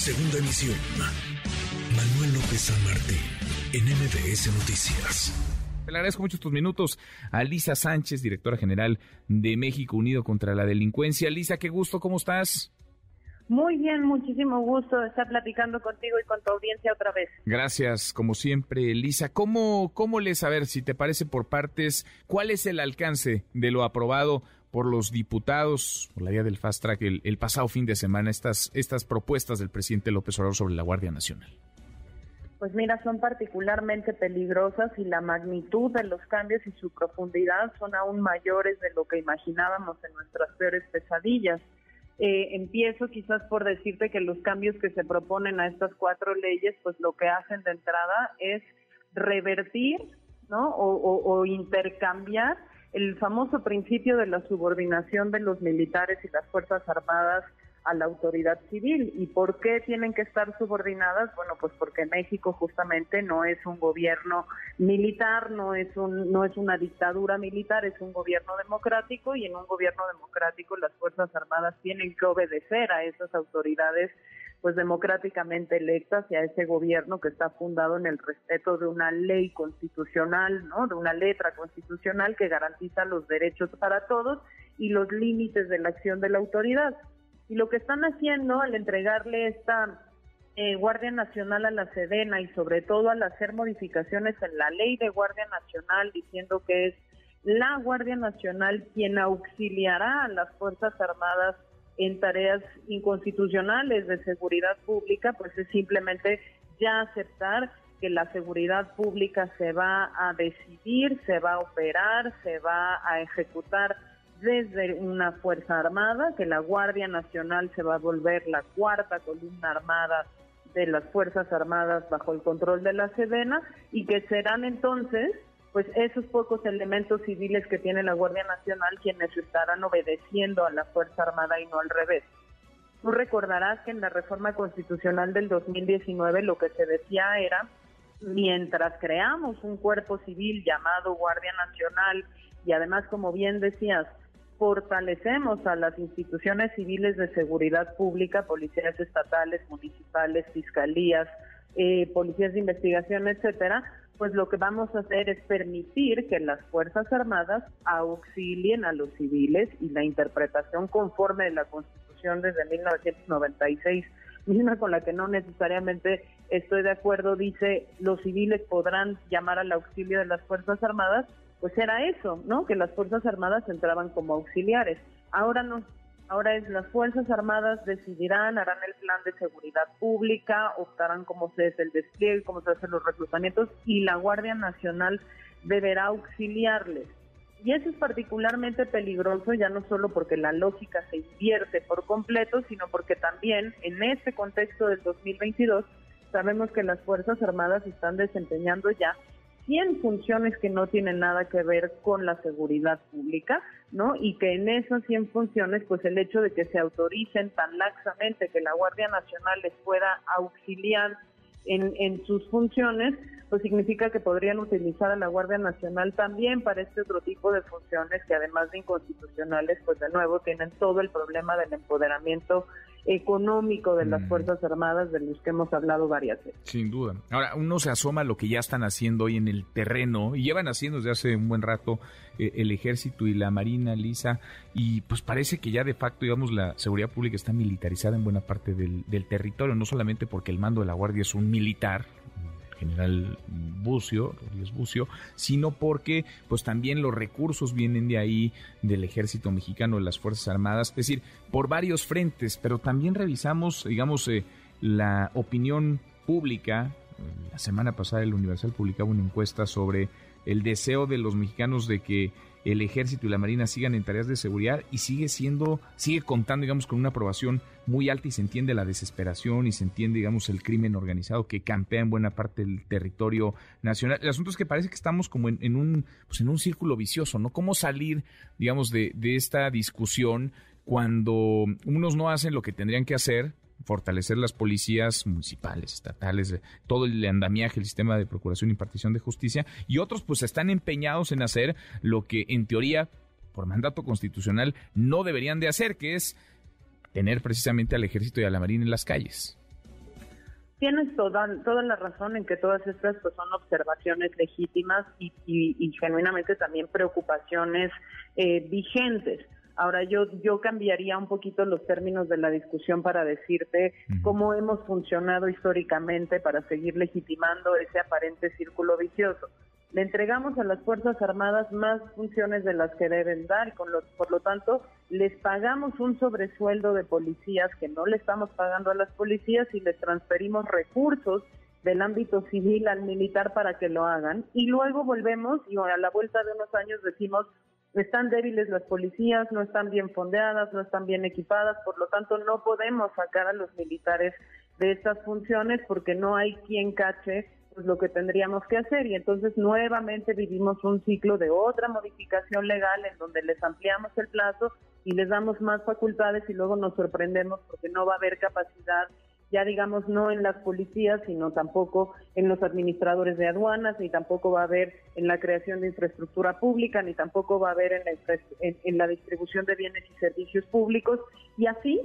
Segunda emisión. Manuel López San Martín, en MBS Noticias. Le agradezco mucho estos minutos a Lisa Sánchez, directora general de México Unido contra la Delincuencia. Lisa, qué gusto, ¿cómo estás? Muy bien, muchísimo gusto estar platicando contigo y con tu audiencia otra vez. Gracias, como siempre, Lisa. ¿Cómo, cómo les, a ver, si te parece por partes, cuál es el alcance de lo aprobado por los diputados por la vía del Fast Track el, pasado fin de semana, estas, estas propuestas del presidente López Obrador sobre la Guardia Nacional? Pues mira, son particularmente peligrosas y la magnitud de los cambios y su profundidad son aún mayores de lo que imaginábamos en nuestras peores pesadillas. Eh, empiezo quizás por decirte que los cambios que se proponen a estas cuatro leyes, pues lo que hacen de entrada es revertir, ¿no? O, o intercambiar el famoso principio de la subordinación de los militares y las Fuerzas Armadas a la autoridad civil. ¿Y por qué tienen que estar subordinadas? Bueno, pues porque México justamente no es un gobierno militar, no es un no es una dictadura militar, es un gobierno democrático y en un gobierno democrático las Fuerzas Armadas tienen que obedecer a esas autoridades pues democráticamente electas y a ese gobierno que está fundado en el respeto de una ley constitucional, ¿no? De una letra constitucional que garantiza los derechos para todos y los límites de la acción de la autoridad. Y lo que están haciendo al entregarle esta eh, Guardia Nacional a la Sedena y sobre todo al hacer modificaciones en la ley de Guardia Nacional diciendo que es la Guardia Nacional quien auxiliará a las Fuerzas Armadas en tareas inconstitucionales de seguridad pública, pues es simplemente ya aceptar que la seguridad pública se va a decidir, se va a operar, se va a ejecutar desde una Fuerza Armada, que la Guardia Nacional se va a volver la cuarta columna armada de las Fuerzas Armadas bajo el control de la Sedena y que serán entonces pues esos pocos elementos civiles que tiene la Guardia Nacional quienes estarán obedeciendo a la Fuerza Armada y no al revés. Tú recordarás que en la reforma constitucional del 2019 lo que se decía era, mientras creamos un cuerpo civil llamado Guardia Nacional y además, como bien decías, fortalecemos a las instituciones civiles de seguridad pública, policías estatales, municipales, fiscalías, eh, policías de investigación, etcétera, pues lo que vamos a hacer es permitir que las Fuerzas Armadas auxilien a los civiles y la interpretación conforme de la Constitución desde 1996 misma con la que no necesariamente estoy de acuerdo, dice los civiles podrán llamar al auxilio de las Fuerzas Armadas, pues era eso, ¿no? Que las Fuerzas Armadas entraban como auxiliares. Ahora no, ahora es las Fuerzas Armadas decidirán, harán el plan de seguridad pública, optarán cómo se hace el despliegue, cómo se hacen los reclutamientos y la Guardia Nacional deberá auxiliarles. Y eso es particularmente peligroso ya no solo porque la lógica se invierte por completo, sino porque también en este contexto del 2022 sabemos que las Fuerzas Armadas están desempeñando ya 100 funciones que no tienen nada que ver con la seguridad pública, ¿no? Y que en esas 100 funciones, pues el hecho de que se autoricen tan laxamente que la Guardia Nacional les pueda auxiliar en, en sus funciones, pues significa que podrían utilizar a la Guardia Nacional también para este otro tipo de funciones que además de inconstitucionales, pues de nuevo tienen todo el problema del empoderamiento económico de las mm. Fuerzas Armadas de los que hemos hablado varias veces. Sin duda. Ahora, uno se asoma a lo que ya están haciendo hoy en el terreno y llevan haciendo desde hace un buen rato eh, el ejército y la marina, Lisa, y pues parece que ya de facto, digamos, la seguridad pública está militarizada en buena parte del, del territorio, no solamente porque el mando de la Guardia es un militar, general Bucio, Rodríguez Bucio, sino porque pues también los recursos vienen de ahí, del ejército mexicano, de las Fuerzas Armadas, es decir, por varios frentes, pero también revisamos, digamos, eh, la opinión pública. La semana pasada el Universal publicaba una encuesta sobre el deseo de los mexicanos de que el ejército y la marina sigan en tareas de seguridad y sigue siendo, sigue contando, digamos, con una aprobación muy alta y se entiende la desesperación y se entiende, digamos, el crimen organizado que campea en buena parte del territorio nacional. El asunto es que parece que estamos como en, un, pues en un círculo vicioso, ¿no? ¿Cómo salir, digamos, de, de esta discusión cuando unos no hacen lo que tendrían que hacer fortalecer las policías municipales, estatales, todo el andamiaje, el sistema de procuración y impartición de justicia, y otros pues están empeñados en hacer lo que en teoría, por mandato constitucional, no deberían de hacer, que es tener precisamente al ejército y a la marina en las calles. tienes toda, toda la razón en que todas estas pues, son observaciones legítimas y, y, genuinamente también preocupaciones eh, vigentes. Ahora yo, yo cambiaría un poquito los términos de la discusión para decirte cómo hemos funcionado históricamente para seguir legitimando ese aparente círculo vicioso. Le entregamos a las Fuerzas Armadas más funciones de las que deben dar con por lo tanto les pagamos un sobresueldo de policías que no le estamos pagando a las policías y les transferimos recursos del ámbito civil al militar para que lo hagan y luego volvemos y a la vuelta de unos años decimos están débiles las policías, no están bien fondeadas, no están bien equipadas, por lo tanto no podemos sacar a los militares de estas funciones porque no hay quien cache pues, lo que tendríamos que hacer. Y entonces nuevamente vivimos un ciclo de otra modificación legal en donde les ampliamos el plazo y les damos más facultades y luego nos sorprendemos porque no va a haber capacidad ya digamos no en las policías, sino tampoco en los administradores de aduanas, ni tampoco va a haber en la creación de infraestructura pública, ni tampoco va a haber en la, en, la distribución de bienes y servicios públicos, y así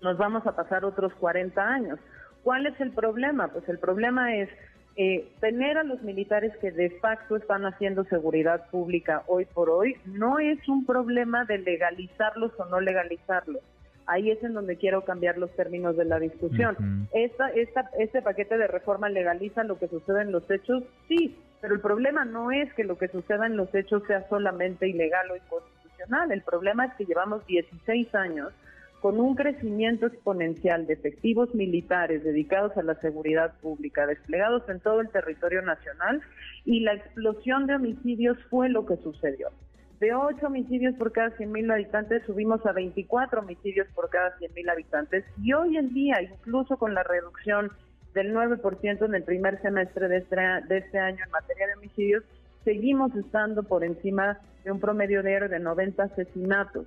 nos vamos a pasar otros 40 años. ¿Cuál es el problema? Pues el problema es eh, tener a los militares que de facto están haciendo seguridad pública hoy por hoy no es un problema de legalizarlos o no legalizarlos ahí es en donde quiero cambiar los términos de la discusión. esta, esta, este paquete de reforma legaliza lo que sucede en los hechos, sí, pero el problema no es que lo que suceda en los hechos sea solamente ilegal o inconstitucional, el problema es que llevamos 16 años con un crecimiento exponencial de efectivos militares dedicados a la seguridad pública, desplegados en todo el territorio nacional, y la explosión de homicidios fue lo que sucedió. De 8 homicidios por cada 100.000 habitantes subimos a 24 homicidios por cada 100.000 habitantes y hoy en día, incluso con la reducción del 9% en el primer semestre de este, de este año en materia de homicidios, seguimos estando por encima de un promedio diario de 90 asesinatos.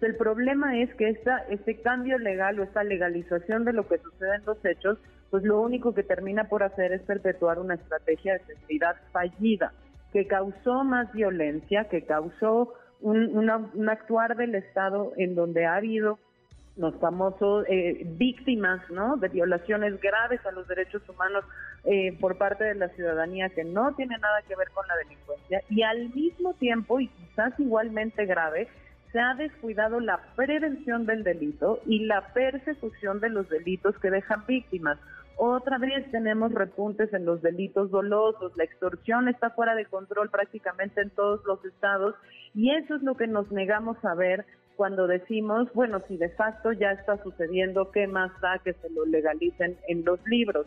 El problema es que esta, este cambio legal o esta legalización de lo que sucede en los hechos, pues lo único que termina por hacer es perpetuar una estrategia de seguridad fallida que causó más violencia, que causó un, actuar del Estado en donde ha habido los famosos eh, víctimas ¿no? de violaciones graves a los derechos humanos eh, por parte de la ciudadanía que no tiene nada que ver con la delincuencia y al mismo tiempo y quizás igualmente grave se ha descuidado la prevención del delito y la persecución de los delitos que dejan víctimas. Otra vez tenemos repuntes en los delitos dolosos, la extorsión está fuera de control prácticamente en todos los estados y eso es lo que nos negamos a ver cuando decimos, bueno, si de facto ya está sucediendo, ¿qué más da que se lo legalicen en los libros?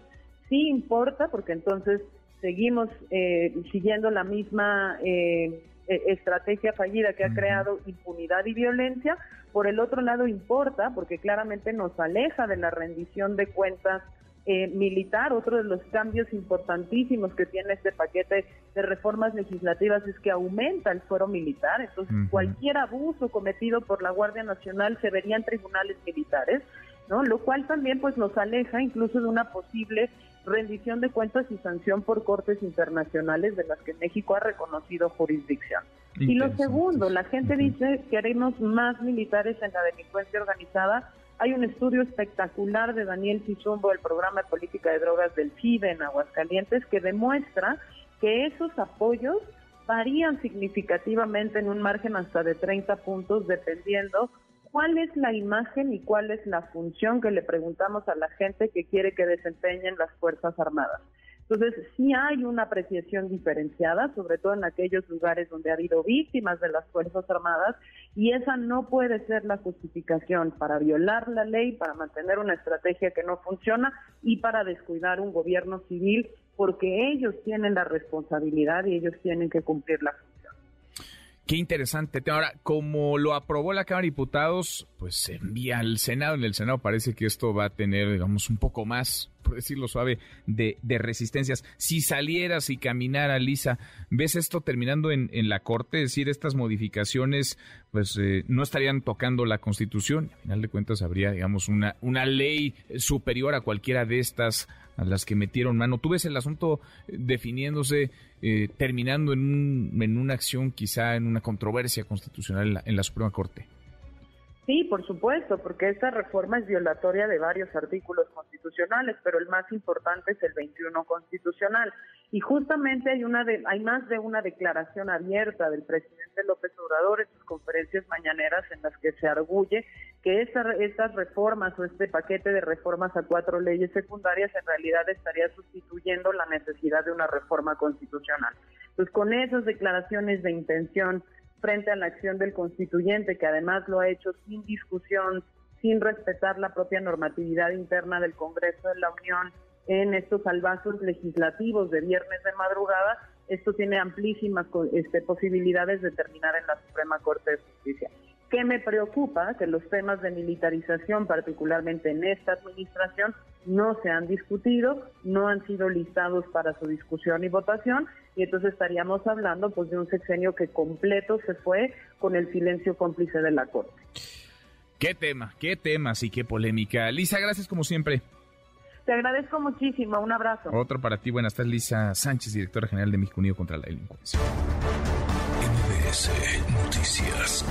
Sí importa porque entonces seguimos eh, siguiendo la misma eh, e-, estrategia fallida que ha creado impunidad y violencia. Por el otro lado importa porque claramente nos aleja de la rendición de cuentas eh, militar. Otro de los cambios importantísimos que tiene este paquete de reformas legislativas es que aumenta el fuero militar. Entonces, cualquier abuso cometido por la Guardia Nacional se vería en tribunales militares, ¿no? Lo cual también pues nos aleja incluso de una posible rendición de cuentas y sanción por cortes internacionales de las que México ha reconocido jurisdicción. Y lo segundo, la gente dice que haremos más militares en la delincuencia organizada hay un estudio espectacular de Daniel Cizumbo del programa de política de drogas del FIDE en Aguascalientes que demuestra que esos apoyos varían significativamente en un margen hasta de 30 puntos dependiendo cuál es la imagen y cuál es la función que le preguntamos a la gente que quiere que desempeñen las Fuerzas Armadas. Entonces, sí hay una apreciación diferenciada, sobre todo en aquellos lugares donde ha habido víctimas de las Fuerzas Armadas, y esa no puede ser la justificación para violar la ley, para mantener una estrategia que no funciona y para descuidar un gobierno civil, porque ellos tienen la responsabilidad y ellos tienen que cumplir la función. Qué interesante. Ahora, como lo aprobó la Cámara de Diputados, pues se envía al Senado. En el Senado parece que esto va a tener, digamos, un poco más, por decirlo suave, de, resistencias. Si salieras y caminara, Lisa, ¿ves esto terminando en, la Corte? Es decir, estas modificaciones, pues eh, no estarían tocando la Constitución. Al final de cuentas, habría, digamos, una, una ley superior a cualquiera de estas a las que metieron mano. ¿Tú ves el asunto definiéndose, eh, terminando en, en una acción, quizá en una controversia constitucional en la, Suprema Corte? Sí, por supuesto, porque esta reforma es violatoria de varios artículos constitucionales, pero el más importante es el 21 constitucional. Y justamente hay una de, hay más de una declaración abierta del presidente López Obrador en sus conferencias mañaneras en las que se arguye que estas reformas o este paquete de reformas a cuatro leyes secundarias en realidad estaría sustituyendo la necesidad de una reforma constitucional. Pues con esas declaraciones de intención frente a la acción del constituyente, que además lo ha hecho sin discusión, sin respetar la propia normatividad interna del Congreso de la Unión en estos salvazos legislativos de viernes de madrugada, esto tiene amplísimas este, posibilidades de terminar en la Suprema Corte de Justicia. ¿Qué me preocupa? Que los temas de militarización, particularmente en esta administración, no se han discutido, no han sido listados para su discusión y votación, y entonces estaríamos hablando pues de un sexenio que completo se fue con el silencio cómplice de la Corte. Qué tema, qué temas y qué polémica. Lisa, gracias como siempre. Te agradezco muchísimo, un abrazo. Otro para ti, buenas tardes, Lisa Sánchez, directora general de México Unido contra la Delincuencia. MBS Noticias.